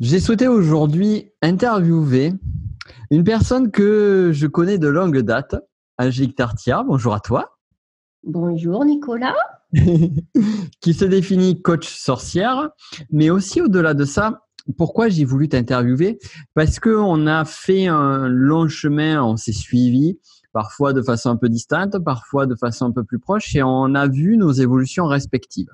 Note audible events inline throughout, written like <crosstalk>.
J'ai souhaité aujourd'hui interviewer une personne que je connais de longue date, Angélique Tartia. Bonjour à toi. Bonjour Nicolas. <laughs> qui se définit coach sorcière, mais aussi au-delà de ça, pourquoi j'ai voulu t'interviewer? Parce qu'on a fait un long chemin, on s'est suivi, parfois de façon un peu distante, parfois de façon un peu plus proche, et on a vu nos évolutions respectives.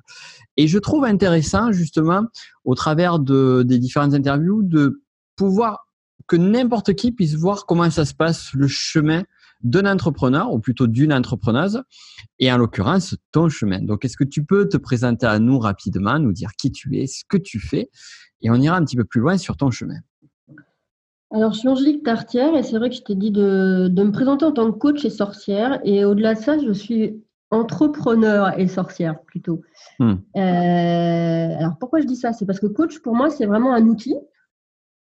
Et je trouve intéressant, justement, au travers de, des différentes interviews, de pouvoir que n'importe qui puisse voir comment ça se passe, le chemin d'un entrepreneur, ou plutôt d'une entrepreneuse, et en l'occurrence, ton chemin. Donc, est-ce que tu peux te présenter à nous rapidement, nous dire qui tu es, ce que tu fais, et on ira un petit peu plus loin sur ton chemin. Alors, je suis Angélique Tartière et c'est vrai que je t'ai dit de, me présenter en tant que coach et sorcière. Et au-delà de ça, je suis entrepreneur et sorcière plutôt. Hmm. Euh, alors, pourquoi je dis ça? C'est parce que coach, pour moi, c'est vraiment un outil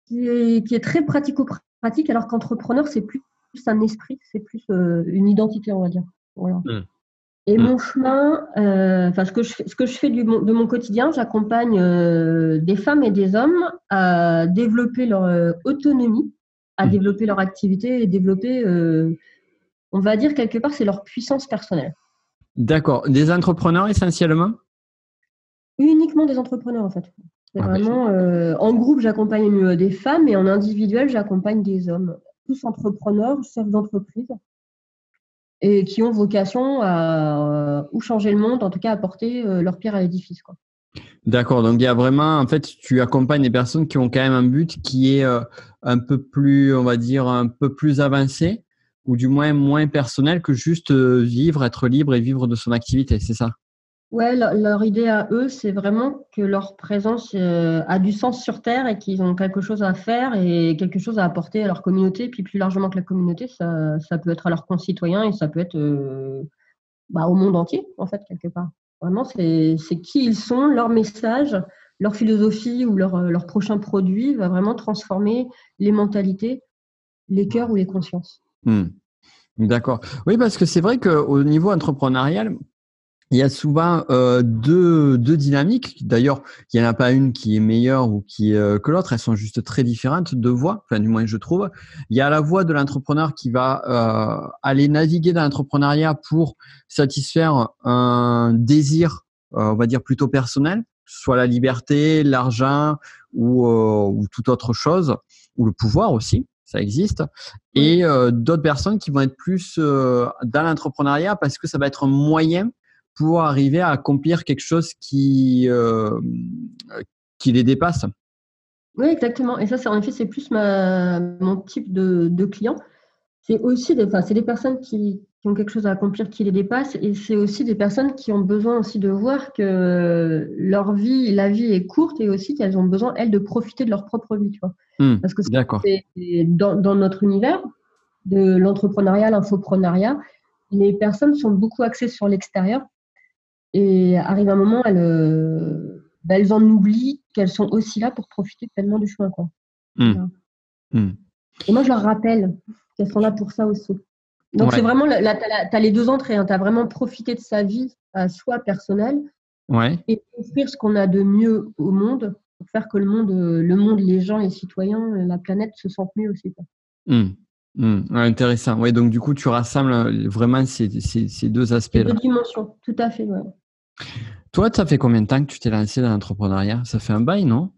qui est, très pratico-pratique, alors qu'entrepreneur, c'est plus un esprit, c'est plus euh, une identité, on va dire. Voilà. Hmm. Et hmm. mon chemin, euh, enfin ce que je fais, ce que je fais du, de mon quotidien, j'accompagne euh, des femmes et des hommes à développer leur euh, autonomie, à hmm. développer leur activité et développer, on va dire quelque part, c'est leur puissance personnelle. D'accord. Des entrepreneurs essentiellement? Uniquement des entrepreneurs en fait. Ah, bah, vraiment en groupe, j'accompagne des femmes et en individuel, j'accompagne des hommes. Tous entrepreneurs, chefs d'entreprise et qui ont vocation à euh, ou changer le monde, en tout cas apporter euh, leur pierre à l'édifice. D'accord, donc il y a vraiment, en fait, tu accompagnes des personnes qui ont quand même un but qui est euh, un peu plus, on va dire, un peu plus avancé, ou du moins moins personnel que juste vivre, être libre et vivre de son activité, c'est ça? Ouais, leur, idée à eux, c'est vraiment que leur présence euh, a du sens sur Terre et qu'ils ont quelque chose à faire et quelque chose à apporter à leur communauté. Puis plus largement que la communauté, ça, ça peut être à leurs concitoyens et ça peut être euh, bah, au monde entier, en fait, quelque part. Vraiment, c'est qui ils sont, leur message, leur philosophie ou leur, leur prochain produit va vraiment transformer les mentalités, les cœurs ou les consciences. Hmm. D'accord. Oui, parce que c'est vrai qu'au niveau entrepreneurial, il y a souvent euh, deux, deux, dynamiques. D'ailleurs, il n'y en a pas une qui est meilleure ou qui euh, que l'autre. Elles sont juste très différentes de voies. Enfin, du moins, je trouve. Il y a la voie de l'entrepreneur qui va euh, aller naviguer dans l'entrepreneuriat pour satisfaire un désir, on va dire plutôt personnel, soit la liberté, l'argent ou, ou toute autre chose, ou le pouvoir aussi ça existe. Et d'autres personnes qui vont être plus dans l'entrepreneuriat parce que ça va être un moyen pour arriver à accomplir quelque chose qui, euh, qui les dépasse. Oui, exactement. Et ça, c'est en effet, c'est plus ma, mon type de, de client. C'est aussi des, enfin, c'est des personnes qui, qui, ont quelque chose à accomplir qui les dépasse et c'est aussi des personnes qui ont besoin aussi de voir que leur vie, la vie est courte et aussi qu'elles ont besoin, elles, de profiter de leur propre vie. Tu vois. Hmm, Parce que c'est, dans, dans, notre univers de l'entrepreneuriat, l'infoprenariat, les personnes sont beaucoup axées sur l'extérieur et arrive un moment, elles, euh, bah, elles en oublient qu'elles sont aussi là pour profiter pleinement du chemin. Quoi. Mmh. Mmh. Et moi, je leur rappelle qu'elles sont là pour ça aussi. Donc, c'est vraiment, tu as, les deux entrées. Hein. Tu as vraiment profité de sa vie à soi personnelle ouais. et offrir ce qu'on a de mieux au monde pour faire que le monde, le monde, les gens, les citoyens, la planète se sentent mieux aussi. Quoi. Mmh. intéressant. Oui, donc du coup, tu rassembles euh, vraiment ces, ces, deux aspects-là. Deux dimensions, tout à fait. Toi, ça fait combien de temps que tu t'es lancé dans l'entrepreneuriat? Ça fait un bail, non?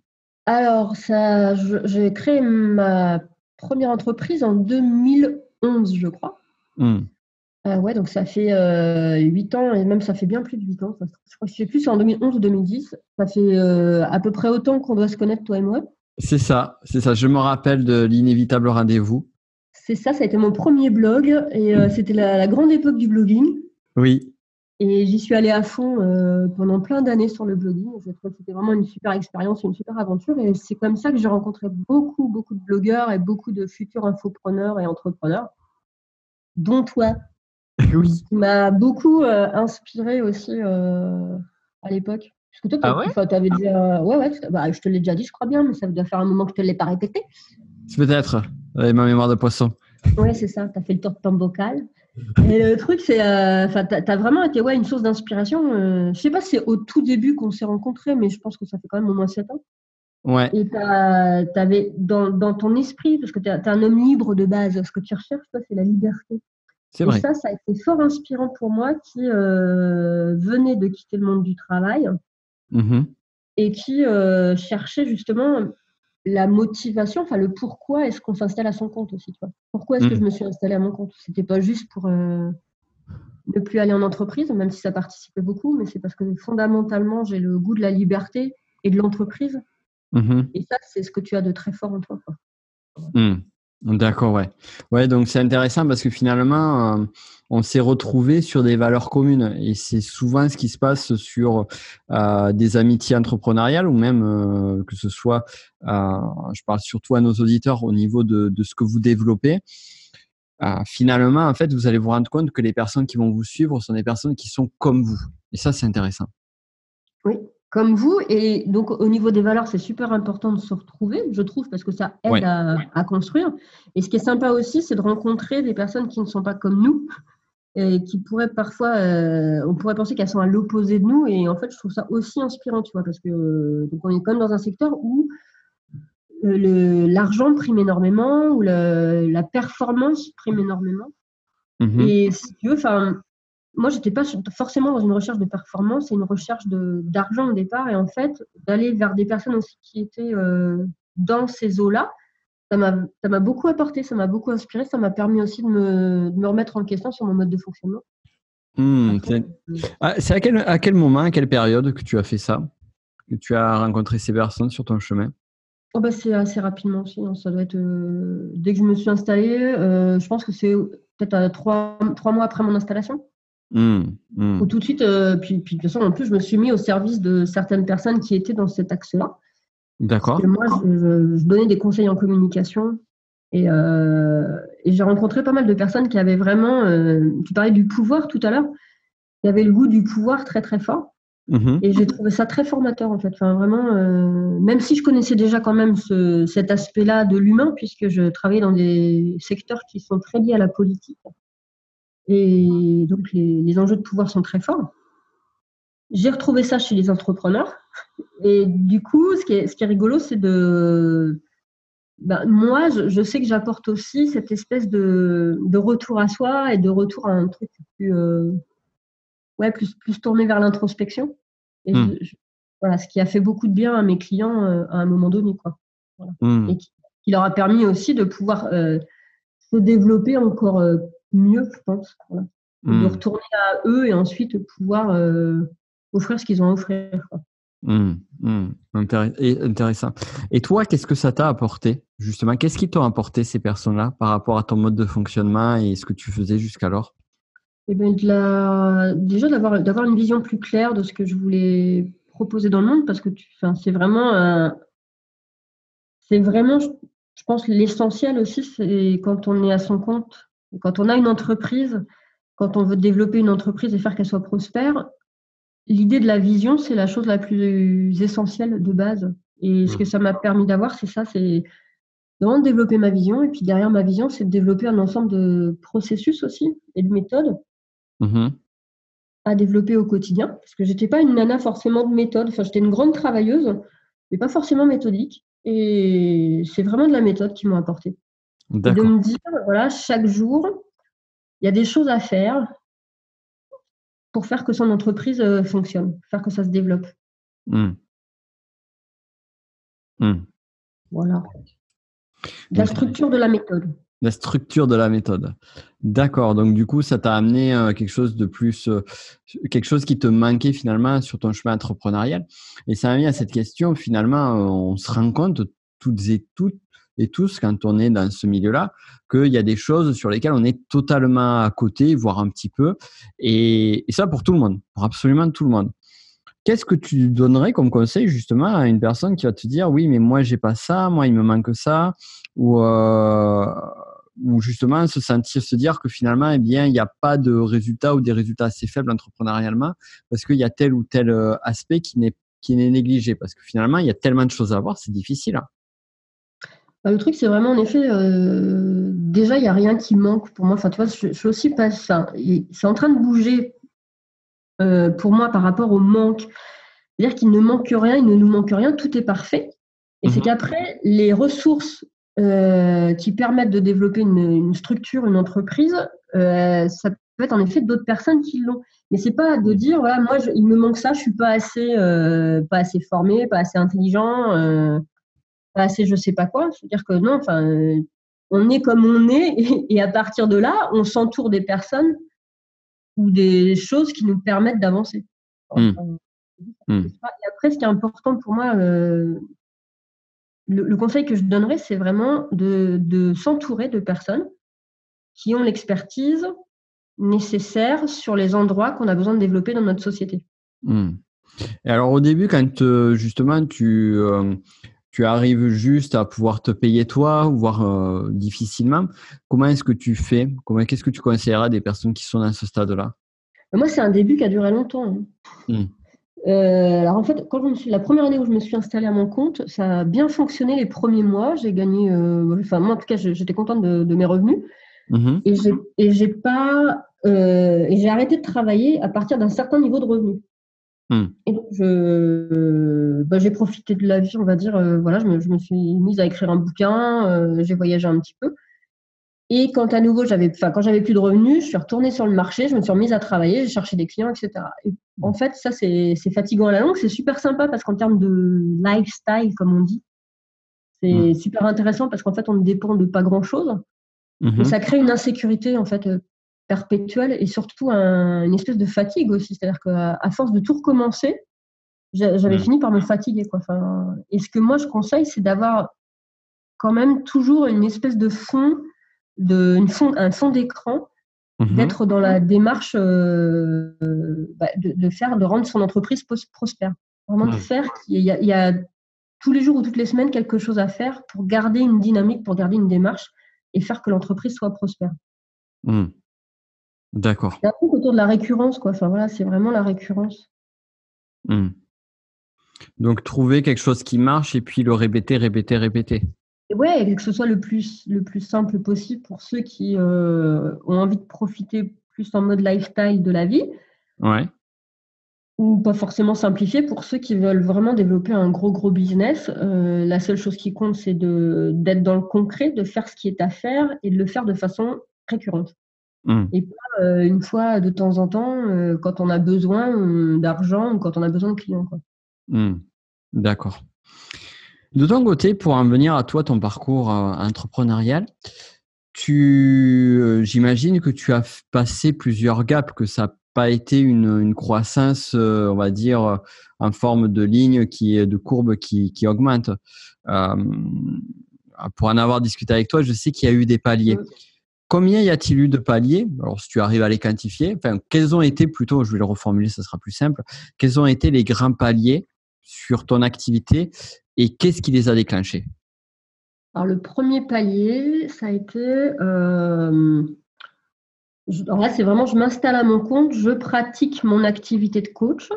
Alors, ça, j'ai créé ma première entreprise en 2011, je crois. Hmm. Euh, ouais, donc ça fait euh, 8 ans, et même ça fait bien plus de 8 ans. je crois que c'est plus en 2011 ou 2010. Ça fait euh, à peu près autant qu'on doit se connaître, toi et moi. C'est ça, c'est ça. Je me rappelle de l'inévitable rendez-vous. C'est ça, ça a été mon premier blog et euh, c'était la, grande époque du blogging. Oui. Et j'y suis allée à fond euh, pendant plein d'années sur le blogging. Je trouve que c'était vraiment une super expérience, une super aventure. Et c'est comme ça que j'ai rencontré beaucoup, beaucoup de blogueurs et beaucoup de futurs infopreneurs et entrepreneurs, dont toi. <laughs> Oui. Qui m'a beaucoup euh, inspiré aussi euh, à l'époque. Parce que toi, ah tu avais déjà. Ouais, ouais, bah, je te l'ai déjà dit, je crois bien, mais ça doit faire un moment que je ne te l'ai pas répété. Peut-être, ma mémoire de poisson. Oui, c'est ça. Tu as fait le tour de ton bocal. Et le truc, c'est, euh, enfin, tu as vraiment été ouais, une source d'inspiration. Euh, je sais pas si c'est au tout début qu'on s'est rencontrés, mais je pense que ça fait quand même au moins 7 ans. Ouais. Et tu avais dans, dans, ton esprit, parce que tu es, un homme libre de base, ce que tu recherches, toi, c'est la liberté. C'est vrai. Et ça, ça a été fort inspirant pour moi qui euh, venait de quitter le monde du travail mmh et qui euh, cherchait justement la motivation, enfin le pourquoi est-ce qu'on s'installe à son compte aussi. Tu vois. Pourquoi est-ce que mmh. je me suis installée à mon compte? C'était pas juste pour euh, ne plus aller en entreprise, même si ça participait beaucoup, mais c'est parce que fondamentalement, j'ai le goût de la liberté et de l'entreprise. Mmh et ça, c'est ce que tu as de très fort en toi. Quoi. D'accord, ouais. Ouais, donc c'est intéressant parce que finalement, euh, on s'est retrouvé sur des valeurs communes et c'est souvent ce qui se passe sur euh, des amitiés entrepreneuriales ou même euh, que ce soit, je parle surtout à nos auditeurs au niveau de, de ce que vous développez. finalement, en fait, vous allez vous rendre compte que les personnes qui vont vous suivre sont des personnes qui sont comme vous. Et ça, c'est intéressant. Oui, comme vous. Et donc, au niveau des valeurs, c'est super important de se retrouver, je trouve, parce que ça aide à, construire. Et ce qui est sympa aussi, c'est de rencontrer des personnes qui ne sont pas comme nous <laughs> et qui pourraient parfois, euh, on pourrait penser qu'elles sont à l'opposé de nous. Et en fait, je trouve ça aussi inspirant, tu vois, parce que donc on est comme dans un secteur où euh, l'argent prime énormément, où la performance prime énormément. Mmh et si tu veux, enfin, moi, j'étais pas forcément dans une recherche de performance et une recherche d'argent au départ. Et en fait, d'aller vers des personnes aussi qui étaient euh, dans ces eaux-là, ça m'a beaucoup apporté, ça m'a beaucoup inspiré, ça m'a permis aussi de me, de me, remettre en question sur mon mode de fonctionnement. Mmh, c'est ah, à, quel, à quel moment, à quelle période que tu as fait ça Que tu as rencontré ces personnes sur ton chemin? Oh bah C'est assez rapidement aussi. Hein. Ça doit être euh, dès que je me suis installée, euh, je pense que c'est peut-être trois, trois mois après mon installation. Mmh, mmh. Ou tout de suite, euh, puis, puis de toute façon, en plus, je me suis mis au service de certaines personnes qui étaient dans cet axe-là. D'accord. Moi, je, donnais des conseils en communication et, euh, et j'ai rencontré pas mal de personnes qui avaient vraiment, euh, tu parlais du pouvoir tout à l'heure, qui avaient le goût du pouvoir très très fort. Mmh et j'ai trouvé ça très formateur en fait. Enfin, vraiment, même si je connaissais déjà quand même ce, cet aspect-là de l'humain, puisque je travaillais dans des secteurs qui sont très liés à la politique. Et donc, les, enjeux de pouvoir sont très forts. J'ai retrouvé ça chez les entrepreneurs. Et du coup, ce qui est, ce qui est rigolo, c'est de. Ben, moi, je, sais que j'apporte aussi cette espèce de, de, retour à soi et de retour à un truc plus, euh, ouais, plus, plus tourné vers l'introspection. Et hmm. voilà, ce qui a fait beaucoup de bien à mes clients euh, à un moment donné. Quoi. Hmm. Et qui, leur a permis aussi de pouvoir euh, se développer encore mieux, je pense. De hmm. retourner à eux et ensuite pouvoir euh, offrir ce qu'ils ont à offrir. Hmm, hmm. Intéressant. Et toi, qu'est-ce que ça t'a apporté justement? Qu'est-ce qui t'ont apporté ces personnes-là par rapport à ton mode de fonctionnement et ce que tu faisais jusqu'alors? Eh bien, de la... Déjà d'avoir, d'avoir une vision plus claire de ce que je voulais proposer dans le monde parce que tu... enfin, c'est vraiment c'est vraiment je pense l'essentiel aussi c'est quand on est à son compte quand on a une entreprise, quand on veut développer une entreprise et faire qu'elle soit prospère, l'idée de la vision, c'est la chose la plus essentielle de base. Et ce que ça m'a permis d'avoir, c'est ça, c'est de développer ma vision. Et puis derrière ma vision, c'est de développer un ensemble de processus aussi et de méthodes mmh à développer au quotidien. Parce que j'étais pas une nana forcément de méthode. Enfin, j'étais une grande travailleuse, mais pas forcément méthodique. Et c'est vraiment de la méthode qui m'a apporté de me dire, voilà, chaque jour, il y a des choses à faire pour faire que son entreprise euh, fonctionne, faire que ça se développe. Mmh. Mmh. Voilà. La structure de la méthode. La structure de la méthode. D'accord. Donc du coup, ça t'a amené euh, quelque chose de plus, euh, quelque chose qui te manquait finalement sur ton chemin entrepreneurial. Et ça m'a mis à cette question. Finalement, on se rend compte toutes et toutes et tous, quand on est dans ce milieu-là, qu'il y a des choses sur lesquelles on est totalement à côté, voire un petit peu. Et, ça pour tout le monde, pour absolument tout le monde. Qu'est-ce que tu donnerais comme conseil justement à une personne qui va te dire oui, mais moi j'ai pas ça, moi il me manque ça, ou, euh, justement se sentir, se dire que finalement eh bien il n'y a pas de résultats ou des résultats assez faibles entrepreneurialement parce qu'il y a tel ou tel euh, aspect qui n'est qui n'est négligé? Parce que finalement il y a tellement de choses à voir, c'est difficile. Hein. Bah, le truc, c'est vraiment en effet, euh, déjà, il n'y a rien qui manque pour moi. Enfin, tu vois, je, suis aussi pas ça. C'est en train de bouger euh, pour moi par rapport au manque. C'est-à-dire qu'il ne manque rien, il ne nous manque rien, tout est parfait. Et c'est mhm. qu'après, les ressources euh, qui permettent de développer une, structure, une entreprise, ça peut être en effet d'autres personnes qui l'ont. Mais c'est pas de dire voilà moi il me manque ça, je suis pas assez pas assez formé, pas assez intelligent, pas assez je sais pas quoi. C'est-à-dire que non, enfin on est comme on est <laughs> et, à partir de là on s'entoure des personnes ou des choses qui nous permettent d'avancer. Hmm. Hmm. Et après ce qui est important pour moi le, conseil que je donnerais, c'est vraiment de, s'entourer de personnes qui ont l'expertise nécessaire sur les endroits qu'on a besoin de développer dans notre société. Hmm. Et alors au début, quand euh, justement tu, euh, tu arrives juste à pouvoir te payer toi, voire euh, difficilement, comment est-ce que tu fais? Comment, Qu'est-ce que tu conseillerais à des personnes qui sont dans ce stade-là? Moi, c'est un début qui a duré longtemps. Hein. Hmm. Euh, alors en fait, quand je me suis, la première année où je me suis installée à mon compte, ça a bien fonctionné les premiers mois. J'ai gagné, euh, enfin moi en tout cas, j'étais contente de, mes revenus. Mhm. Et j'ai pas, et j'ai arrêté de travailler à partir d'un certain niveau de revenus. Hmm. Et donc bah, j'ai profité de la vie, on va dire. voilà, je me, je me, suis mise à écrire un bouquin, j'ai voyagé un petit peu. Et quand à nouveau, j'avais, quand j'avais plus de revenus, je suis retournée sur le marché, je me suis remise à travailler, j'ai cherché des clients, etc. Et en fait, ça, c'est, fatigant à la longue. C'est super sympa parce qu'en termes de lifestyle, comme on dit, c'est mmh. super intéressant parce qu'en fait, on ne dépend de pas grand-chose. Mmh ça crée une insécurité, en fait, euh, perpétuelle et surtout une espèce de fatigue aussi. C'est-à-dire qu'à force de tout recommencer, j'avais mmh. fini par me fatiguer. Quoi. Enfin, et ce que moi, je conseille, c'est d'avoir quand même toujours une espèce de fond de fond, un fond d'écran, mhm. d'être dans la démarche euh, bah, de, faire, de rendre son entreprise prospère. Vraiment de faire qu'il y, y, a tous les jours ou toutes les semaines quelque chose à faire pour garder une dynamique, pour garder une démarche et faire que l'entreprise soit prospère. D'accord. Il y a un truc autour de la récurrence, quoi. Enfin voilà, c'est vraiment la récurrence. Hmm. Donc trouver quelque chose qui marche et puis le répéter, répéter, répéter ouais, que ce soit le plus, le plus simple possible pour ceux qui euh, ont envie de profiter plus en mode lifestyle de la vie. Ouais. Ou pas forcément simplifié pour ceux qui veulent vraiment développer un gros, gros business. Euh, la seule chose qui compte, c'est d'être dans le concret, de faire ce qui est à faire et de le faire de façon récurrente. Mmh. Et pas euh, une fois de temps en temps quand on a besoin d'argent ou quand on a besoin de clients. Mmh. D'accord. De ton côté, pour en venir à toi, ton parcours euh, entrepreneurial, tu, euh, j'imagine que tu as passé plusieurs gaps, que ça n'a pas été une, croissance, euh, on va dire, en forme de ligne qui de courbe qui, augmente. pour en avoir discuté avec toi, je sais qu'il y a eu des paliers. Combien y a-t-il eu de paliers? Alors, si tu arrives à les quantifier, enfin, quels ont été plutôt, je vais le reformuler, ça sera plus simple. Quels ont été les grands paliers sur ton activité et qu'est-ce qui les a déclenchés? Alors, le premier palier, ça a été. Euh, alors là, c'est vraiment, je m'installe à mon compte, je pratique mon activité de coach.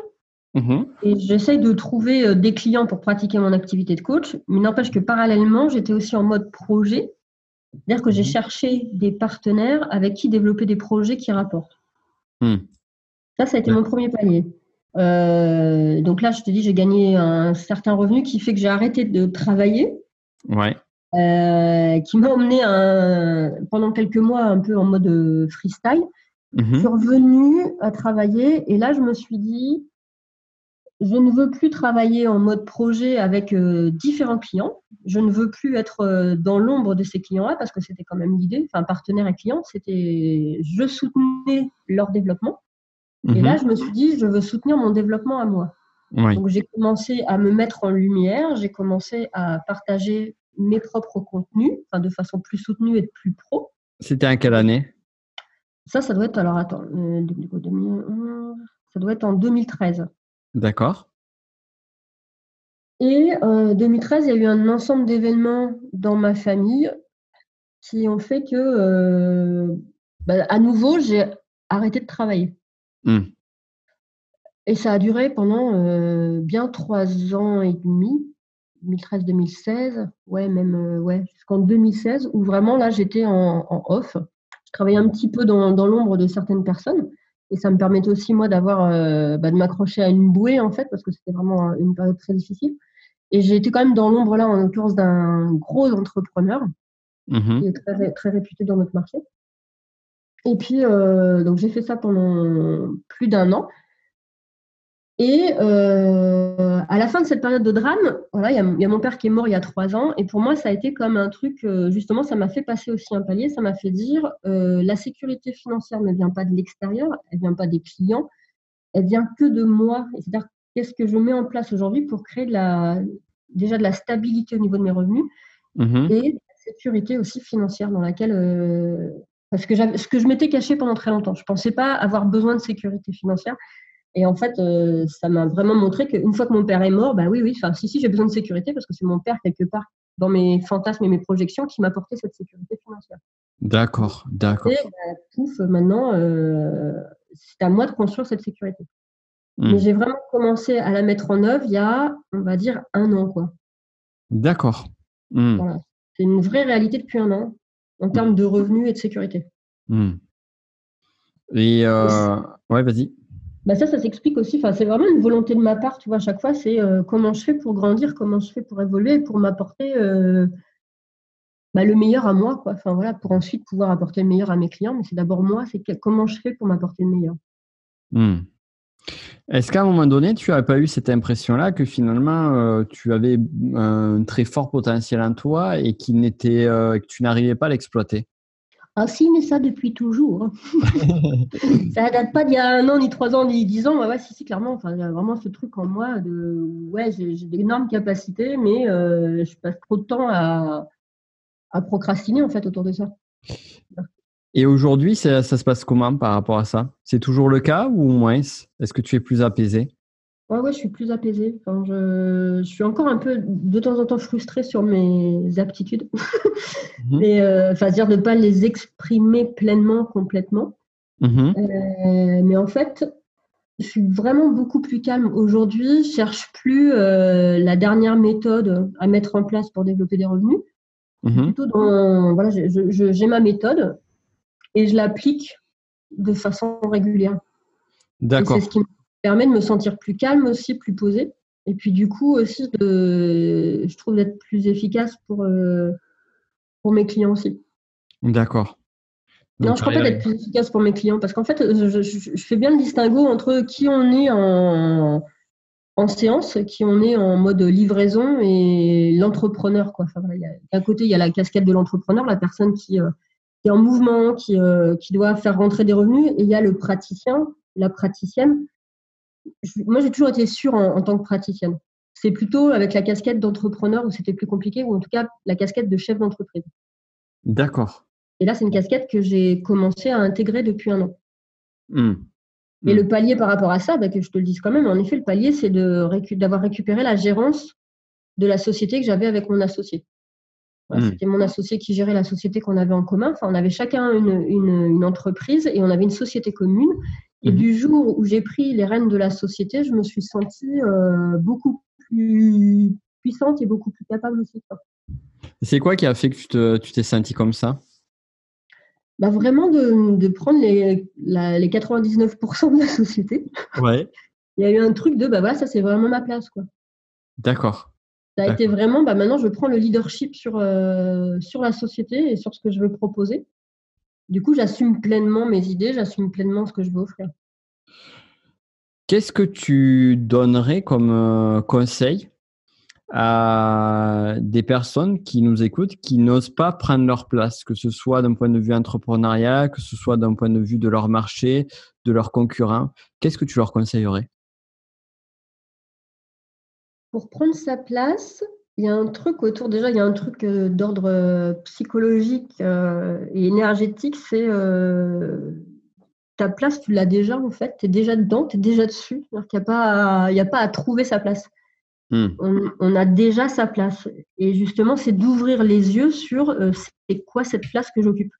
Mmh et j'essaye de trouver euh, des clients pour pratiquer mon activité de coach, mais n'empêche que parallèlement, j'étais aussi en mode projet. C'est-à-dire que j'ai mmh cherché des partenaires avec qui développer des projets qui rapportent. Mmh. Ça, ça a été mon premier palier. Euh, donc là, je te dis, j'ai gagné un certain revenu qui fait que j'ai arrêté de travailler. Ouais. Euh, qui m'a emmené un, pendant quelques mois un peu en mode euh, freestyle. Mhm. Je suis revenue à travailler et là, je me suis dit, je ne veux plus travailler en mode projet avec différents clients. Je ne veux plus être dans l'ombre de ces clients-là parce que c'était quand même l'idée. Enfin, partenaire et client, c'était je soutenais leur développement. Et là, mhm. je me suis dit, je veux soutenir mon développement à moi. Donc, j'ai commencé à me mettre en lumière, j'ai commencé à partager mes propres contenus, enfin, de façon plus soutenue et plus pro. C'était en quelle année? Ça, ça doit être, alors attends, euh, ça doit être en 2013. D'accord. Et en euh, 2013, il y a eu un ensemble d'événements dans ma famille qui ont fait que, euh, bah, à nouveau, j'ai arrêté de travailler. Mmh. Et ça a duré pendant euh, bien trois ans et demi, 2013-2016, ouais, même ouais, jusqu'en 2016, où vraiment là j'étais en, off. Je travaillais un petit peu dans, dans l'ombre de certaines personnes et ça me permettait aussi moi d'avoir euh, bah, de m'accrocher à une bouée en fait parce que c'était vraiment une période très difficile. Et j'ai été quand même dans l'ombre là, en l'occurrence d'un gros entrepreneur mmh qui est très, très réputé dans notre marché. Et puis, euh, donc j'ai fait ça pendant plus d'un an. Et euh, à la fin de cette période de drame, voilà, il y, a mon père qui est mort il y a trois ans. Et pour moi, ça a été comme un truc, euh, justement, ça m'a fait passer aussi un palier. Ça m'a fait dire, la sécurité financière ne vient pas de l'extérieur, elle ne vient pas des clients, elle vient que de moi. C'est-à-dire, qu'est-ce que je mets en place aujourd'hui pour créer de la, déjà de la stabilité au niveau de mes revenus mmh et de la sécurité aussi financière dans laquelle parce que ce que je m'étais caché pendant très longtemps. Je ne pensais pas avoir besoin de sécurité financière. Et en fait, euh, ça m'a vraiment montré qu'une fois que mon père est mort, bah oui, oui, enfin, si, si, j'ai besoin de sécurité parce que c'est mon père, quelque part, dans mes fantasmes et mes projections, qui m'apportait cette sécurité financière. D'accord, d'accord. Et bah, pouf, maintenant, euh, c'est à moi de construire cette sécurité. Hmm. Mais j'ai vraiment commencé à la mettre en œuvre il y a, on va dire, un an, quoi. D'accord. Hmm. Voilà. C'est une vraie réalité depuis un an en termes de revenus et de sécurité. Hmm. Et euh, ouais, vas-y. Bah ça, ça s'explique aussi. C'est vraiment une volonté de ma part, tu vois. À chaque fois, c'est euh, comment je fais pour grandir, comment je fais pour évoluer, pour m'apporter euh, bah, le meilleur à moi, quoi. Enfin voilà, pour ensuite pouvoir apporter le meilleur à mes clients. Mais c'est d'abord moi, c'est comment je fais pour m'apporter le meilleur. Hmm. Est-ce qu'à un moment donné, tu n'as pas eu cette impression-là que finalement, euh, tu avais un très fort potentiel en toi et n'était, euh, que tu n'arrivais pas à l'exploiter? Ah si, mais ça depuis toujours. Hein. <laughs> ça date pas d'il y a un an, ni trois ans, ni dix ans. Ouais, si, si, clairement. Enfin, il y a vraiment ce truc en moi de ouais, j'ai, d'énormes capacités, mais euh, je passe trop de temps à, à procrastiner en fait autour de ça. Et aujourd'hui, ça, se passe comment par rapport à ça? C'est toujours le cas ou moins? Est-ce que tu es plus apaisé? Ouais, ouais, je suis plus apaisée. Enfin, je, suis encore un peu de temps en temps frustrée sur mes aptitudes. <laughs> Mhm. euh, enfin, dire de ne pas les exprimer pleinement, complètement. Mhm. Euh, mais en fait, je suis vraiment beaucoup plus calme aujourd'hui. Je cherche plus euh, la dernière méthode à mettre en place pour développer des revenus. Mhm. Plutôt dans, voilà, j'ai ma méthode et je l'applique de façon régulière. D'accord. C'est ce qui me permet de me sentir plus calme aussi, plus posée. Et puis du coup aussi, de, je trouve d'être plus efficace pour, euh, pour mes clients aussi. D'accord. Non, je crois pas d'être plus efficace pour mes clients parce qu'en fait, je, fais bien le distinguo entre qui on est en, en séance, qui on est en mode livraison et l'entrepreneur. D'un côté, il y a la casquette de l'entrepreneur, la personne qui, euh, qui est en mouvement, qui, euh, qui doit faire rentrer des revenus, et il y a le praticien, la praticienne. Moi, j'ai toujours été sûre en, tant que praticienne. C'est plutôt avec la casquette d'entrepreneur où c'était plus compliqué, ou en tout cas la casquette de chef d'entreprise. D'accord. Et là, c'est une casquette que j'ai commencé à intégrer depuis un an. Mmh. Et le palier par rapport à ça, bah, que je te le dise quand même, en effet, le palier, c'est d'avoir récupéré la gérance de la société que j'avais avec mon associé. Hmm. C'était mon associé qui gérait la société qu'on avait en commun. Enfin, on avait chacun une, entreprise et on avait une société commune. Et du jour où j'ai pris les rênes de la société, je me suis sentie euh, beaucoup plus puissante et beaucoup plus capable aussi. C'est quoi qui a fait que tu t'es sentie comme ça? Bah Vraiment de, prendre les, les 99% de la société. Ouais. <laughs> Il y a eu un truc de, bah voilà, ça c'est vraiment ma place. quoi. D'accord. Ça a été vraiment, bah maintenant je prends le leadership sur, euh, sur la société et sur ce que je veux proposer. Du coup, j'assume pleinement mes idées, j'assume pleinement ce que je veux offrir. Qu'est-ce que tu donnerais comme euh, conseil à des personnes qui nous écoutent, qui n'osent pas prendre leur place, que ce soit d'un point de vue entrepreneurial, que ce soit d'un point de vue de leur marché, de leurs concurrents? Qu'est-ce que tu leur conseillerais? Pour prendre sa place, il y a un truc autour, déjà, il y a un truc euh, d'ordre euh, psychologique euh, et énergétique, c'est ta place, tu l'as déjà en fait, tu es déjà dedans, tu es déjà dessus. Il n'y a, pas à, a pas à trouver sa place. Hmm. On, a déjà sa place. Et justement, c'est d'ouvrir les yeux sur c'est quoi cette place que j'occupe.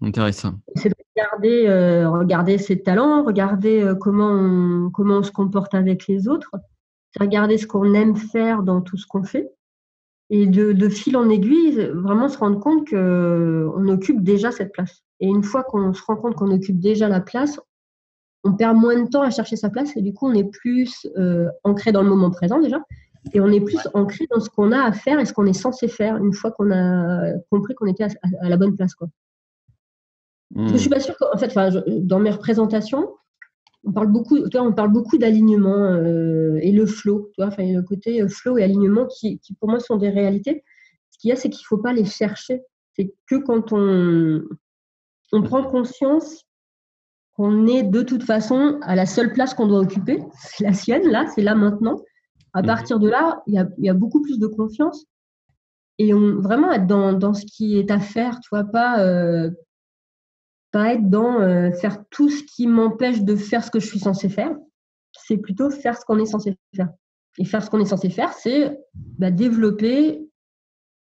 Intéressant. C'est de regarder, regarder ses talents, regarder comment comment on se comporte avec les autres regarder ce qu'on aime faire dans tout ce qu'on fait et de, fil en aiguille, vraiment se rendre compte qu'on occupe déjà cette place. Et une fois qu'on se rend compte qu'on occupe déjà la place, on perd moins de temps à chercher sa place et du coup, on est plus euh, ancré dans le moment présent déjà. Et on est plus ancré dans ce qu'on a à faire et ce qu'on est censé faire une fois qu'on a compris qu'on était à, la bonne place. Quoi. Je ne suis pas sûre qu'en fait, dans mes représentations, on parle beaucoup, on parle beaucoup d'alignement euh, et le flow, tu vois, enfin, le côté euh, flow et alignement qui, qui, pour moi sont des réalités. Ce qu'il y a, c'est qu'il ne faut pas les chercher. C'est que quand on, on prend conscience qu'on est de toute façon à la seule place qu'on doit occuper, <laughs> c'est la sienne, là, c'est là maintenant. À mhm. partir de là, il y a, y a, beaucoup plus de confiance et on, vraiment être dans, dans, ce qui est à faire, tu vois, pas, euh, pas être dans euh, faire tout ce qui m'empêche de faire ce que je suis censé faire. C'est plutôt faire ce qu'on est censé faire. Et faire ce qu'on est censé faire, c'est bah, développer,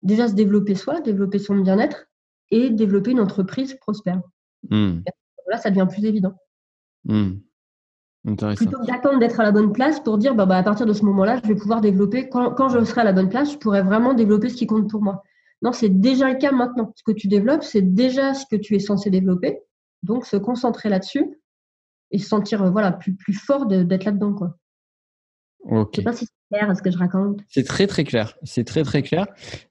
déjà se développer soi, développer son bien-être et développer une entreprise prospère. Hmm. Là, ça devient plus évident. Hmm. Plutôt que d'attendre d'être à la bonne place pour dire bah, bah, à partir de ce moment-là, je vais pouvoir développer, quand, quand, je serai à la bonne place, je pourrai vraiment développer ce qui compte pour moi. Non, c'est déjà le cas maintenant. Ce que tu développes, c'est déjà ce que tu es censé développer. Donc, se concentrer là-dessus et se sentir euh, voilà, plus, plus fort d'être là-dedans. Quoi. Je ne sais pas si c'est clair ce que je raconte. C'est très très clair. C'est très très clair.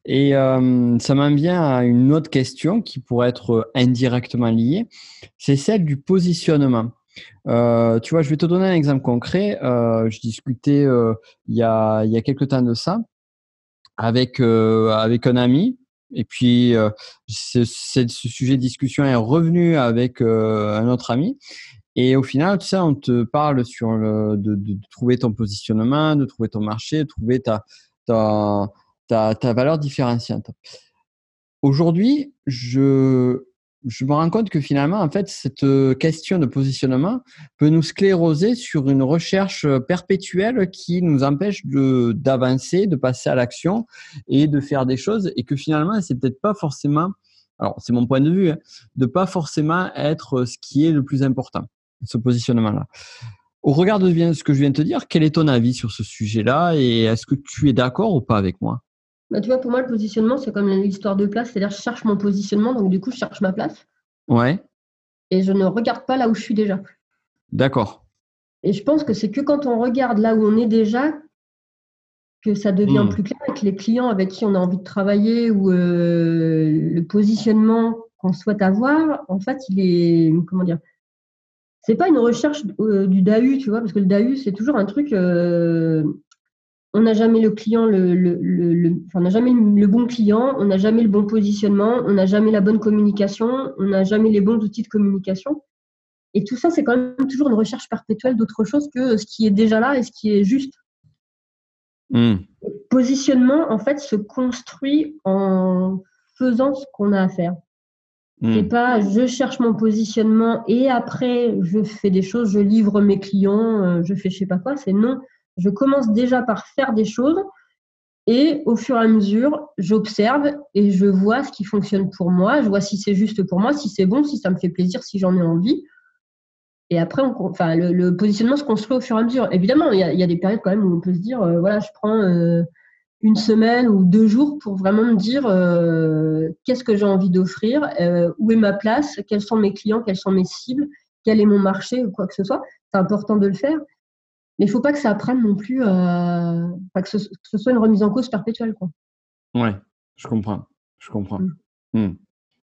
Et euh, ça m'en vient à une autre question qui pourrait être euh, indirectement liée. C'est celle du positionnement. tu vois, je vais te donner un exemple concret. je discutais il, y a, il y a quelques temps de ça avec, avec un ami et puis, euh, ce, sujet de discussion est revenu avec euh, un autre ami. Et au final, tu sais, on te parle sur de, trouver ton positionnement, de trouver ton marché, de trouver ta, ta, ta valeur différenciante. Aujourd'hui, je, je me rends compte que finalement, en fait, cette euh, question de positionnement peut nous scléroser sur une recherche euh, perpétuelle qui nous empêche de d'avancer, de passer à l'action et de faire des choses, et que finalement, c'est peut-être pas forcément, alors c'est mon point de vue, hein, de pas forcément être ce qui est le plus important, ce positionnement-là. Au regard de ce que je viens de te dire, quel est ton avis sur ce sujet-là et est-ce que tu es d'accord ou pas avec moi? Bah, tu vois, pour moi, le positionnement, c'est comme l'histoire de place. C'est-à-dire, je cherche mon positionnement, donc du coup, je cherche ma place. Ouais. Et je ne regarde pas là où je suis déjà. D'accord. Et je pense que c'est que quand on regarde là où on est déjà que ça devient hmm. plus clair avec les clients avec qui on a envie de travailler ou euh, le positionnement qu'on souhaite avoir. En fait, il est comment dire C'est pas une recherche euh, du DAU, tu vois, parce que le DAU c'est toujours un truc. Euh, on n'a jamais le client, le, le, on n'a jamais le bon client, on n'a jamais le bon positionnement, on n'a jamais la bonne communication, on n'a jamais les bons outils de communication. Et tout ça, c'est quand même toujours une recherche perpétuelle d'autre chose que ce qui est déjà là et ce qui est juste. Hmm. positionnement, en fait, se construit en faisant ce qu'on a à faire. Hmm. C'est pas je cherche mon positionnement et après je fais des choses, je livre mes clients, euh, je fais je sais pas quoi. C'est non, je commence déjà par faire des choses et au fur et à mesure, j'observe et je vois ce qui fonctionne pour moi. Je vois si c'est juste pour moi, si c'est bon, si ça me fait plaisir, si j'en ai envie. Et après, on, enfin, le, positionnement se construit au fur et à mesure. Évidemment, il y a, des périodes quand même où on peut se dire, euh, voilà, je prends euh, une semaine ou deux jours pour vraiment me dire euh, qu'est-ce que j'ai envie d'offrir, où est ma place, quels sont mes clients, quelles sont mes cibles, quel est mon marché ou quoi que ce soit. C'est important de le faire. Mais il ne faut pas que ça prenne non plus, euh, que, ce, soit une remise en cause perpétuelle. Quoi. Ouais, je comprends. Je comprends. Mm. Mm. Mm.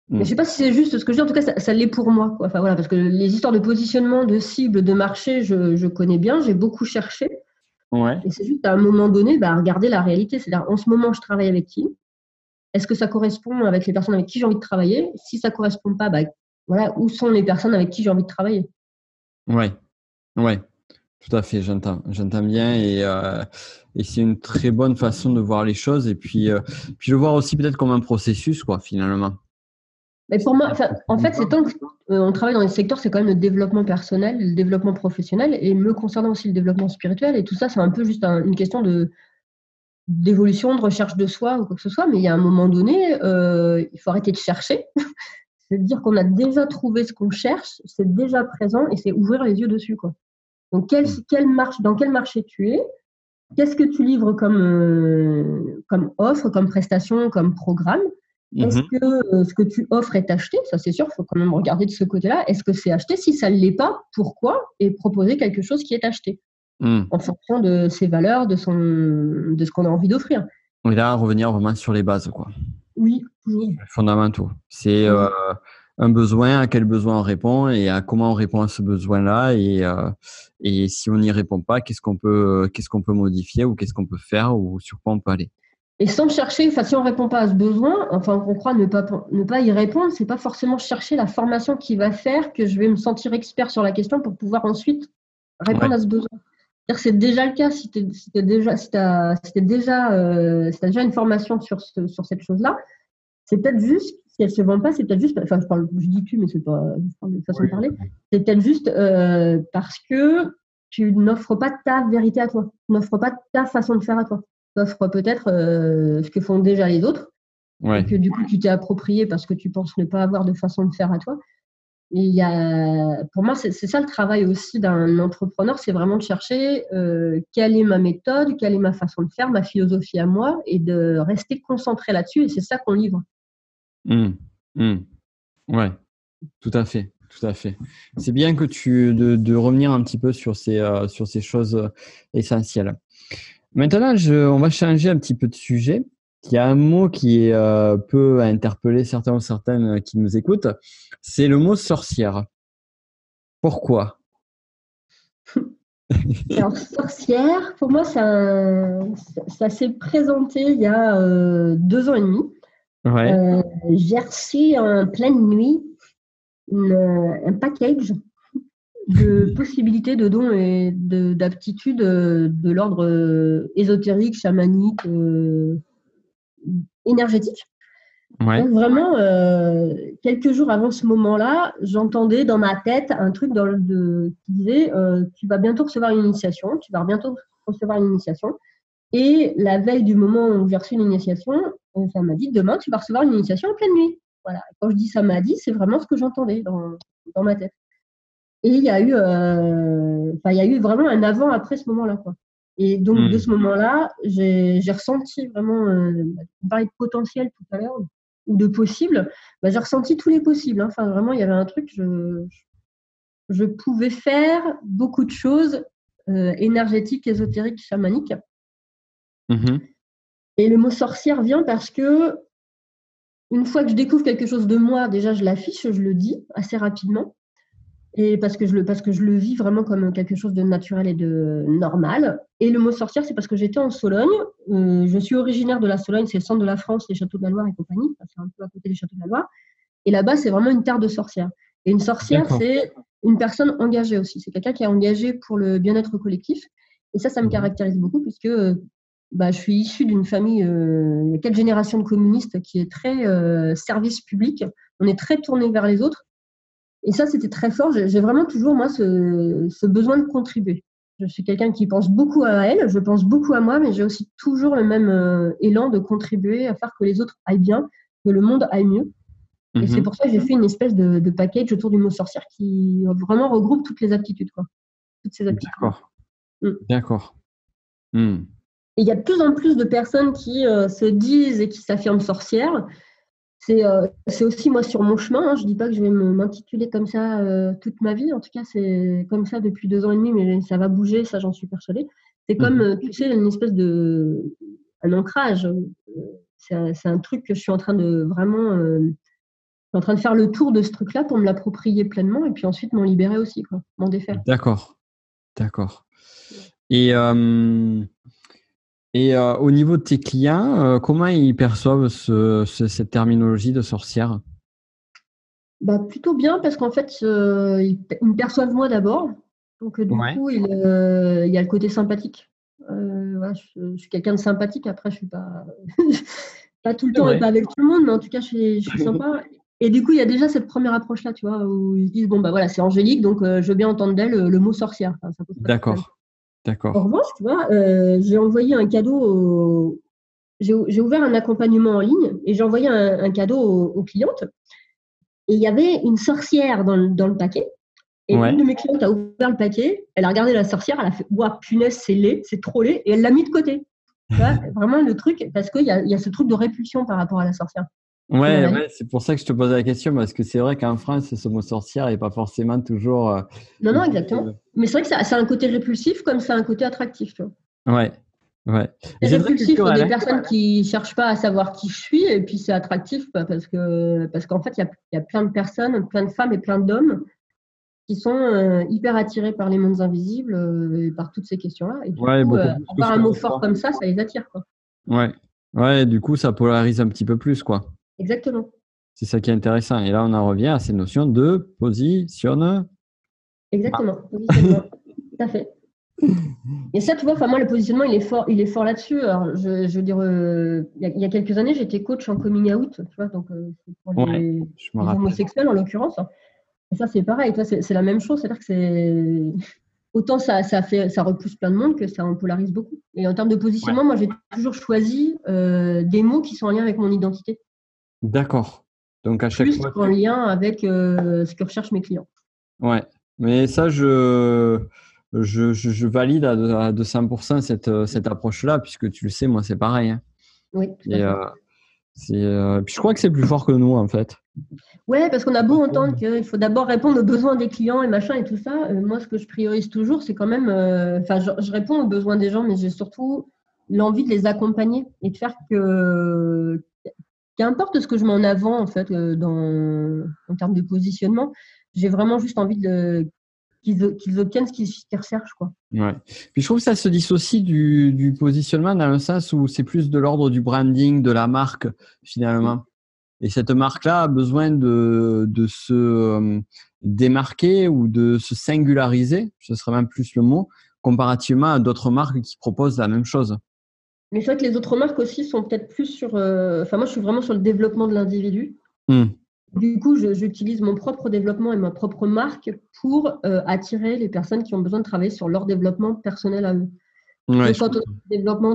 Mais je ne sais pas si c'est juste ce que je dis, en tout cas, ça, l'est pour moi. Enfin, voilà, parce que les histoires de positionnement, de cible, de marché, je, je connais bien, j'ai beaucoup cherché. Ouais. Et c'est juste à un moment donné, bah, regarder la réalité. C'est-à-dire, en ce moment, je travaille avec qui? Est-ce que ça correspond avec les personnes avec qui j'ai envie de travailler? Si ça ne correspond pas, bah, voilà, où sont les personnes avec qui j'ai envie de travailler? Ouais, ouais. Tout à fait, j'entends, j'entends bien et, euh, et c'est une très bonne façon de voir les choses et puis euh, puis le voir aussi peut-être comme un processus quoi finalement. Mais pour moi, en fait, c'est tant qu'on travaille dans les secteurs, c'est quand même le développement personnel, le développement professionnel et me concernant aussi le développement spirituel et tout ça, c'est un peu juste une question de d'évolution, de recherche de soi ou quoi que ce soit. Mais il y a un moment donné, euh, il faut arrêter de chercher. <laughs> c'est dire qu'on a déjà trouvé ce qu'on cherche, c'est déjà présent et c'est ouvrir les yeux dessus quoi. Donc, quelle, marche, dans quel marché tu es? Qu'est-ce que tu livres comme, euh, comme offre, comme prestation, comme programme? Est-ce mhm. que euh, ce que tu offres est acheté? Ça, c'est sûr, il faut quand même regarder de ce côté-là. Est-ce que c'est acheté? Si ça ne l'est pas, pourquoi Et proposer quelque chose qui est acheté? mmh. en fonction de ses valeurs, de, son, de ce qu'on a envie d'offrir. Et là, revenir vraiment sur les bases, quoi. Oui, toujours. Fondamentaux. C'est euh, un besoin, à quel besoin on répond et à comment on répond à ce besoin-là. Et, euh, et si on n'y répond pas, qu'est-ce qu'on peut, qu'est-ce qu'on peut modifier ou qu'est-ce qu'on peut faire ou sur quoi on peut aller? Et sans chercher, enfin, si on ne répond pas à ce besoin, enfin, on croit ne pas, ne pas y répondre, c'est pas forcément chercher la formation qui va faire que je vais me sentir expert sur la question pour pouvoir ensuite répondre à ce besoin. C'est déjà le cas si tu si déjà, si as, si déjà, euh, si as déjà une formation sur, ce, sur cette chose-là. C'est peut-être juste, si elle ne se vend pas, c'est peut-être juste, enfin, je, parle, je dis tu, mais c'est pas une façon de parler. C'est peut-être juste euh, parce que tu n'offres pas ta vérité à toi, tu n'offres pas ta façon de faire à toi offre peut-être euh, ce que font déjà les autres, et que du coup tu t'es approprié parce que tu penses ne pas avoir de façon de faire à toi. Et y a, pour moi, c'est ça le travail aussi d'un entrepreneur, c'est vraiment de chercher euh, quelle est ma méthode, quelle est ma façon de faire, ma philosophie à moi, et de rester concentré là-dessus. Et c'est ça qu'on livre. Mmh. Mmh. Ouais, tout à fait. Tout à fait. C'est bien que tu de, revenir un petit peu sur ces, euh, sur ces choses essentielles. Maintenant, on va changer un petit peu de sujet. Il y a un mot qui euh, peut interpeller certains ou certaines qui nous écoutent. C'est le mot sorcière. Pourquoi? <laughs> Alors, sorcière, pour moi, ça, s'est présenté il y a euh, deux ans et demi. Euh, j'ai reçu en pleine nuit un package de <laughs> possibilités de dons et d'aptitudes euh, de, l'ordre euh, ésotérique, chamanique, euh, énergétique. Donc vraiment, quelques jours avant ce moment-là, j'entendais dans ma tête un truc dans de, qui disait Tu vas bientôt recevoir une initiation, tu vas bientôt recevoir une initiation. Et la veille du moment où j'ai reçu l'initiation, ça m'a dit Demain, tu vas recevoir une initiation en pleine nuit. Voilà. Quand je dis ça m'a dit, c'est vraiment ce que j'entendais dans, dans ma tête. Et il y a eu, euh, il y a eu vraiment un avant après ce moment-là, quoi. Et donc de hmm. ce moment-là, j'ai ressenti vraiment, euh, on parlait de potentiel tout à l'heure ou de possible, bah, j'ai ressenti tous les possibles. Hein. Enfin vraiment, il y avait un truc, je, je pouvais faire beaucoup de choses euh, énergétiques, ésotériques, chamaniques. Mmh Et le mot sorcière vient parce que une fois que je découvre quelque chose de moi, déjà je l'affiche, je le dis assez rapidement et parce que je le parce que je le vis vraiment comme quelque chose de naturel et de normal. Et le mot sorcière, c'est parce que j'étais en Sologne. Euh, je suis originaire de la Sologne, c'est le centre de la France, les châteaux de la Loire et compagnie. c'est un peu à côté des châteaux de la Loire. Et là-bas, c'est vraiment une terre de sorcières. Et une sorcière, c'est une personne engagée aussi. C'est quelqu'un qui est engagé pour le bien-être collectif. Et ça, ça me mhm. caractérise beaucoup puisque bah, je suis issue d'une famille, euh, il y a quatre générations de communistes qui est très euh, service public. On est très tourné vers les autres. Et ça, c'était très fort. J'ai vraiment toujours, moi, ce, besoin de contribuer. Je suis quelqu'un qui pense beaucoup à elle, je pense beaucoup à moi, mais j'ai aussi toujours le même euh, élan de contribuer à faire que les autres aillent bien, que le monde aille mieux. Et c'est mhm. pour ça que j'ai fait une espèce de, package autour du mot sorcière qui vraiment regroupe toutes les aptitudes. Quoi. Toutes ces aptitudes. D'accord. Mm. D'accord. Hmm. Et il y a de plus en plus de personnes qui euh, se disent et qui s'affirment sorcières, euh, c'est aussi moi sur mon chemin. Hein. je ne dis pas que je vais m'intituler comme ça euh, toute ma vie. En tout cas, c'est comme ça depuis deux ans et demi, mais ça va bouger, ça j'en suis persuadée. C'est comme, mhm. euh, tu sais, une espèce de un ancrage. C'est un, truc que je suis en train de vraiment, en train de faire le tour de ce truc-là pour me l'approprier pleinement et puis ensuite m'en libérer aussi, m'en défaire. D'accord, d'accord. Et et euh, au niveau de tes clients, euh, comment ils perçoivent cette terminologie de sorcière? Bah, Plutôt bien parce qu'en fait, euh, ils, me perçoivent moi d'abord. Donc du coup, il, y a le côté sympathique. je, suis quelqu'un de sympathique. Après, je suis pas, <laughs> pas tout le temps et pas avec tout le monde, mais en tout cas, je suis, sympa. Et du coup, il y a déjà cette première approche-là, tu vois, où ils disent bon bah voilà, c'est Angélique, donc je veux bien entendre d'elle le, mot sorcière. D'accord. D'accord. En revanche, tu vois, euh, j'ai envoyé un cadeau, j'ai ouvert un accompagnement en ligne et j'ai envoyé un, cadeau aux, clientes. Et il y avait une sorcière dans le, dans le paquet. Et une de mes clientes a ouvert le paquet, elle a regardé la sorcière, elle a fait Ouah, punaise, c'est laid, c'est trop laid, et elle l'a mis de côté. Tu vois, <laughs> vraiment le truc, parce qu'il y a, y a ce truc de répulsion par rapport à la sorcière. Ouais, ouais c'est pour ça que je te pose la question, parce que c'est vrai qu'en France, ce mot sorcière n'est pas forcément toujours. Euh, non, non, exactement. Mais c'est vrai que ça, a un côté répulsif comme ça a un côté attractif. Tu vois. Ouais. Ouais. C'est répulsif pour des personnes qui ne cherchent pas à savoir qui je suis, et puis c'est attractif parce que parce qu'en fait, il y a, plein de personnes, plein de femmes et plein d'hommes qui sont euh, hyper attirés par les mondes invisibles euh, et par toutes ces questions-là. Et du coup, avoir un mot fort comme ça, ça les attire. Quoi. Ouais. Ouais, du coup, ça polarise un petit peu plus, quoi. Exactement. C'est ça qui est intéressant. Et là, on en revient à ces notions de positionnement. Exactement, positionnement. Tout à fait. Et ça, tu vois, enfin moi, le positionnement, il est fort, il est fort là-dessus. Alors, je, je veux dire, euh, il, y a, quelques années, j'étais coach en coming out, tu vois, donc euh, pour les, homosexuels en l'occurrence. Et ça, c'est pareil, c'est la même chose, c'est-à-dire que c'est <laughs> autant ça, ça, fait, ça repousse plein de monde que ça en polarise beaucoup. Et en termes de positionnement, moi, j'ai toujours choisi euh, des mots qui sont en lien avec mon identité. D'accord. Donc à chaque Plus en lien avec euh, ce que recherchent mes clients. Ouais, mais ça, je, je, je, valide à, 200% cette, euh, cette approche-là, puisque tu le sais, moi, c'est pareil. Hein. Oui. Et, euh, puis je crois que c'est plus fort que nous, en fait. Ouais, parce qu'on a beau entendre qu'il faut d'abord répondre aux besoins des clients et machin et tout ça. moi, ce que je priorise toujours, c'est quand même. Enfin, je, je, réponds aux besoins des gens, mais j'ai surtout l'envie de les accompagner et de faire que qu'importe ce que je mets en avant en fait euh, en termes de positionnement, j'ai vraiment juste envie qu'ils obtiennent ce qu'ils recherchent quoi. Ouais. Puis je trouve que ça se dissocie du, positionnement dans le sens où c'est plus de l'ordre du branding de la marque finalement. Et cette marque-là a besoin de, de se euh, démarquer ou de se singulariser, ce serait même plus le mot, comparativement à d'autres marques qui proposent la même chose. Mais c'est vrai que les autres marques aussi sont peut-être plus sur. Euh, enfin, moi, je suis vraiment sur le développement de l'individu. Hmm. Du coup, j'utilise mon propre développement et ma propre marque pour euh, attirer les personnes qui ont besoin de travailler sur leur développement personnel à eux. Ouais, quand on développement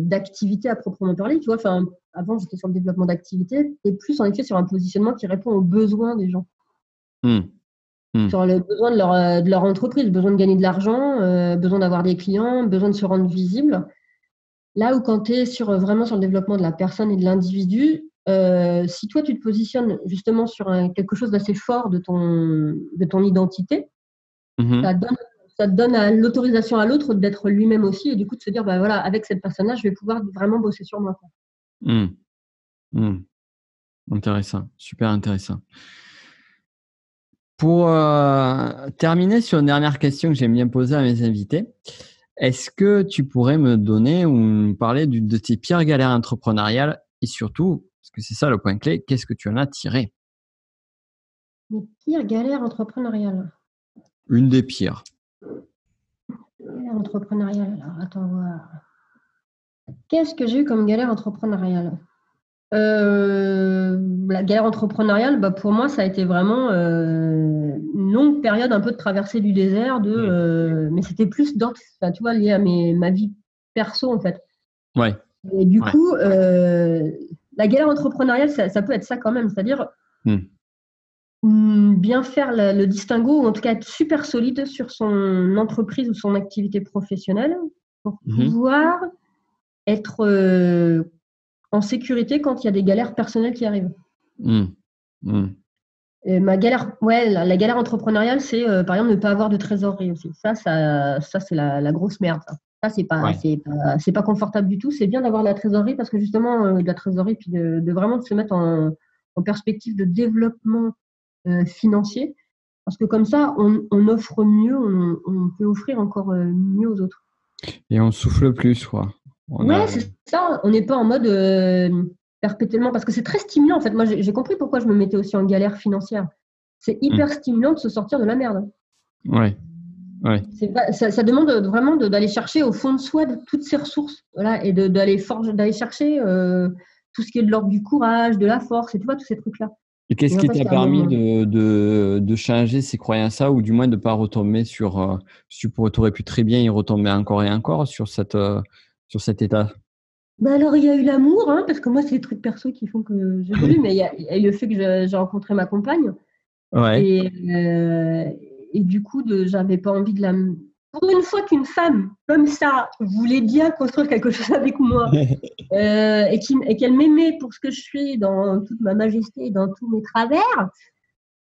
d'activité à proprement parler, tu vois, enfin, avant j'étais sur le développement d'activité et plus en effet sur un positionnement qui répond aux besoins des gens. Hmm. Hmm. Sur le besoin de leur, euh, de leur entreprise, besoin de gagner de l'argent, besoin d'avoir des clients, besoin de se rendre visible. Là où quand tu es sur, vraiment sur le développement de la personne et de l'individu, euh, si toi tu te positionnes justement sur quelque chose d'assez fort de ton, de ton identité, mhm. ça, donne, ça donne l'autorisation à l'autre d'être lui-même aussi et du coup de se dire, bah voilà, avec cette personne-là, je vais pouvoir vraiment bosser sur moi. Hmm. Hmm. Intéressant, super intéressant. Pour euh, terminer sur une dernière question que j'aime bien poser à mes invités, est-ce que tu pourrais me donner ou me parler de tes pires galères entrepreneuriales et surtout, parce que c'est ça le point clé, qu'est-ce que tu en as tiré? Mes pires galères entrepreneuriales Une des pires. Galère entrepreneuriale, alors attends voir. Qu'est-ce que j'ai eu comme galère entrepreneuriale? Euh, la galère entrepreneuriale, bah pour moi, ça a été vraiment euh, une longue période un peu de traversée du désert, de, euh, mais c'était plus d'ordre, tu vois, lié à mes, ma vie perso en fait. Ouais. Et du coup, la galère entrepreneuriale, ça, peut être ça quand même, c'est-à-dire hmm. Hmm, bien faire le, distinguo, ou en tout cas être super solide sur son entreprise ou son activité professionnelle pour mhm. pouvoir être en sécurité quand il y a des galères personnelles qui arrivent. Mmh. Mmh. ma galère, ouais, la, galère entrepreneuriale, c'est euh, par exemple ne pas avoir de trésorerie aussi. Ça, ça, ça c'est la, grosse merde. Ça, c'est pas, c'est pas, confortable du tout. C'est bien d'avoir de la trésorerie parce que justement, euh, de la trésorerie, puis de, vraiment se mettre en, perspective de développement euh, financier. Parce que comme ça, on, offre mieux, on, on, peut offrir encore mieux aux autres. Et on souffle plus, quoi. Ouais, c'est ça. On n'est pas en mode euh, perpétuellement parce que c'est très stimulant. En fait, moi, j'ai compris pourquoi je me mettais aussi en galère financière. C'est hyper mm. stimulant de se sortir de la merde. Ouais. Ouais. Ça, ça, demande vraiment d'aller chercher au fond de soi de toutes ces ressources, voilà, et d'aller d'aller chercher euh, tout ce qui est de l'ordre du courage, de la force, et tu vois tous ces trucs-là. Et qu'est-ce qui t'a permis de, de, de, changer ces croyances-là, ou du moins de ne pas retomber sur, euh, tu aurais pu très bien y retomber encore et encore sur cette, sur cet état? Bah alors, il y a eu l'amour, hein, parce que moi, c'est les trucs perso qui font que j'ai voulu, <laughs> mais il y, a, eu le fait que j'ai rencontré ma compagne. Ouais. Et, euh, et du coup, j'avais pas envie de la. pour une fois qu'une femme comme ça voulait bien construire quelque chose avec moi <laughs> euh, et qu'elle m'aimait pour ce que je suis dans toute ma majesté et dans tous mes travers,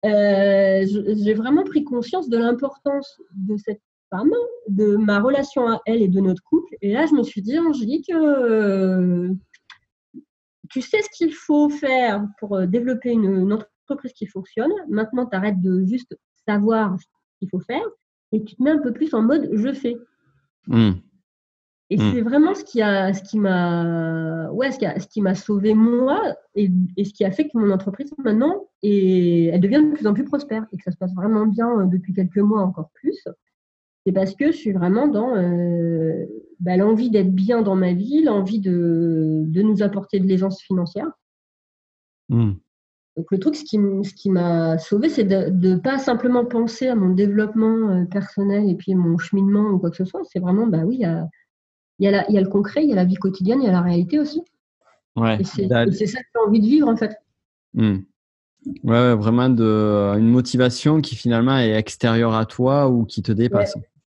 euh, j'ai vraiment pris conscience de l'importance de cette femme, de ma relation à elle et de notre couple. Et là, je me suis dit, Angélique, euh, tu sais ce qu'il faut faire pour développer une entreprise qui fonctionne. Maintenant, tu arrêtes de juste savoir ce qu'il faut faire et tu te mets un peu plus en mode je fais. Hmm. Et hmm. c'est vraiment ce qui a, ce qui m'a, ouais, ce qui, a, ce qui m'a sauvé moi et, et, ce qui a fait que mon entreprise maintenant et elle devient de plus en plus prospère et que ça se passe vraiment bien euh, depuis quelques mois encore plus. C'est parce que je suis vraiment dans euh, bah, l'envie d'être bien dans ma vie, l'envie de, de nous apporter de l'aisance financière. Hmm. Donc le truc, ce qui, ce qui m'a sauvé, c'est de ne pas simplement penser à mon développement euh, personnel et puis mon cheminement ou quoi que ce soit. C'est vraiment, bah oui, il y a, y, a y a, le concret, il y a la vie quotidienne, il y a la réalité aussi. Ouais, et c'est ça que j'ai envie de vivre en fait. Hmm. Ouais, vraiment de, une motivation qui finalement est extérieure à toi ou qui te dépasse.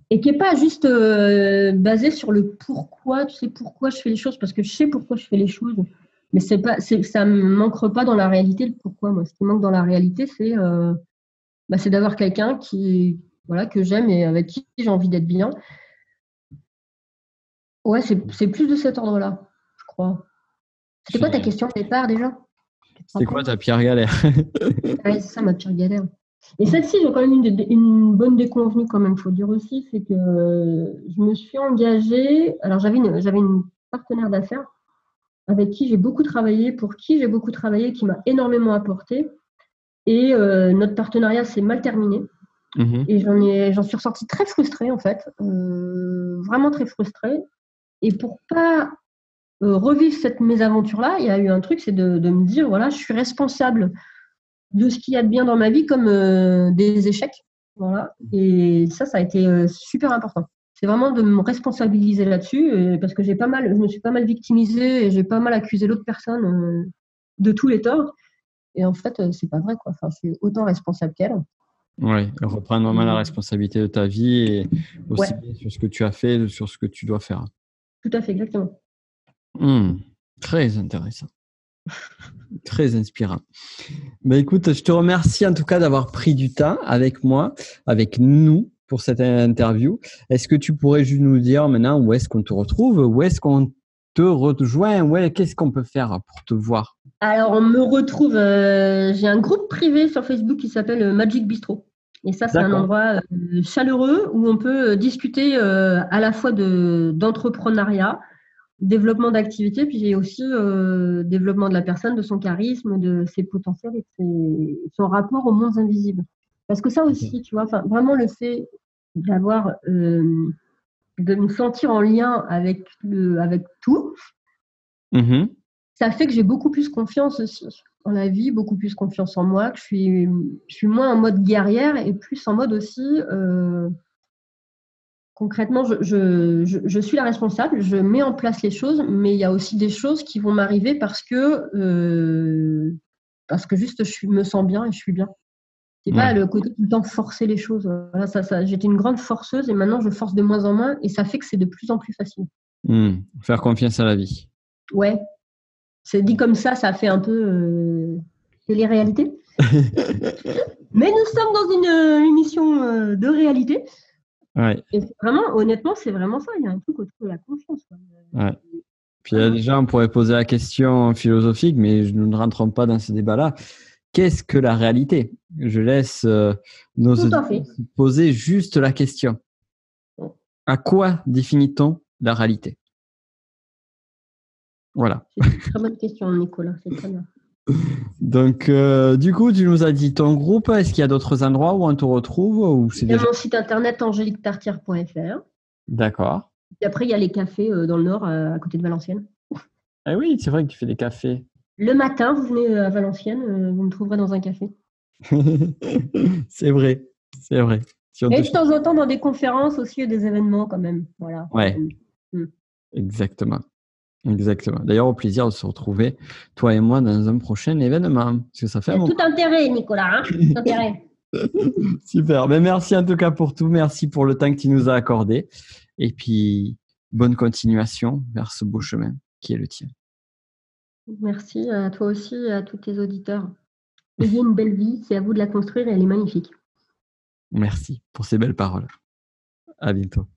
Et qui n'est pas juste euh, basée sur le pourquoi, tu sais pourquoi je fais les choses, parce que je sais pourquoi je fais les choses. Mais c'est pas, ça ne manque pas dans la réalité le pourquoi. Moi, ce qui manque dans la réalité, c'est euh, bah, d'avoir quelqu'un qui, voilà, que j'aime et avec qui j'ai envie d'être bien. Ouais, c'est plus de cet ordre-là, je crois. C'était quoi ta question au départ déjà? C'est quoi ta pire galère? C'est ça ma pire galère. Et celle-ci, j'ai quand même une, une, bonne déconvenue quand même, il faut dire aussi, c'est que je me suis engagée. Alors j'avais une, j'avais une partenaire d'affaires avec qui j'ai beaucoup travaillé, pour qui j'ai beaucoup travaillé, qui m'a énormément apporté. Et euh, notre partenariat s'est mal terminé. Mhm. Et j'en, ai, j'en suis ressortie très frustrée, en fait. Euh, vraiment très frustrée. Et pour pas euh, revivre cette mésaventure-là, il y a eu un truc, c'est de, de, me dire, voilà, je suis responsable de ce qu'il y a de bien dans ma vie comme des échecs. Voilà. Et ça, ça a été super important c'est vraiment de me responsabiliser là-dessus euh, parce que j'ai pas mal, je me suis pas mal victimisée et j'ai pas mal accusé l'autre personne euh, de tous les torts. Et en fait, euh, c'est pas vrai quoi. Enfin, je suis autant responsable qu'elle. Oui, reprendre vraiment la responsabilité de ta vie et aussi sur ce que tu as fait, sur ce que tu dois faire. Tout à fait, exactement. Hmm, très intéressant. Très inspirant. Ben écoute, je te remercie en tout cas d'avoir pris du temps avec moi, avec nous, pour cette interview. Est-ce que tu pourrais juste nous dire maintenant où est-ce qu'on te retrouve, où est-ce qu'on te rejoint, ouais, qu'est-ce qu'on peut faire pour te voir? Alors, on me retrouve, euh, j'ai un groupe privé sur Facebook qui s'appelle euh, Magic Bistro. Et ça, c'est un endroit euh, chaleureux où on peut discuter à la fois d'entrepreneuriat, développement d'activité, puis aussi développement de la personne, de son charisme, de ses potentiels et de son rapport aux mondes invisibles. Parce que ça aussi, tu vois, vraiment le fait d'avoir, euh, de me sentir en lien avec, le, avec tout, mm-hmm. ça fait que j'ai beaucoup plus confiance aussi en la vie, beaucoup plus confiance en moi, que je suis, je suis moins en mode guerrière et plus en mode aussi, euh, concrètement, je, je, je, suis la responsable, je mets en place les choses, mais il y a aussi des choses qui vont m'arriver parce que, euh, parce que juste je me sens bien et je suis bien. C'est pas le côté tout le temps forcer les choses. Voilà, ça, ça, J'étais une grande forceuse et maintenant je force de moins en moins et ça fait que c'est de plus en plus facile. Hmm. Faire confiance à la vie. Ouais. C'est dit comme ça, ça fait un peu euh, télé-réalité. <laughs> Mais nous sommes dans une euh, émission euh, de réalité. Ouais. Et vraiment, honnêtement, c'est vraiment ça. Il y a un truc autour de la confiance. Ouais. Puis déjà, on pourrait poser la question philosophique, mais nous ne rentrons pas dans ce débat-là qu'est-ce que la réalité? Je laisse euh, nos poser juste la question. À quoi définit-on la réalité? Voilà. C'est une très bonne question, Nicolas. C'est très bien. Donc, euh, du coup, tu nous as dit ton groupe. Est-ce qu'il y a d'autres endroits où on te retrouve ou Il y a mon site internet angéliquetartière.fr. D'accord. Et après, il y a les cafés euh, dans le nord, à côté de Valenciennes. Ah oui, c'est vrai que tu fais des cafés. Le matin, vous venez euh, à Valenciennes, euh, vous me trouverez dans un café. <laughs> c'est vrai, c'est vrai. Et de temps en temps dans des conférences aussi et des événements quand même. Voilà. Ouais. Mm. Exactement. Exactement. D'ailleurs, au plaisir de se retrouver, toi et moi, dans un prochain événement. Parce que ça fait tout intérêt, Nicolas. Hein tout <laughs> intérêt. <laughs> Super. Mais merci en tout cas pour tout. Merci pour le temps que tu nous as accordé. Et puis, bonne continuation vers ce beau chemin qui est le tien. Merci à toi aussi et à tous tes auditeurs. Ayez une belle vie, c'est à vous de la construire et elle est magnifique. Merci pour ces belles paroles. À bientôt.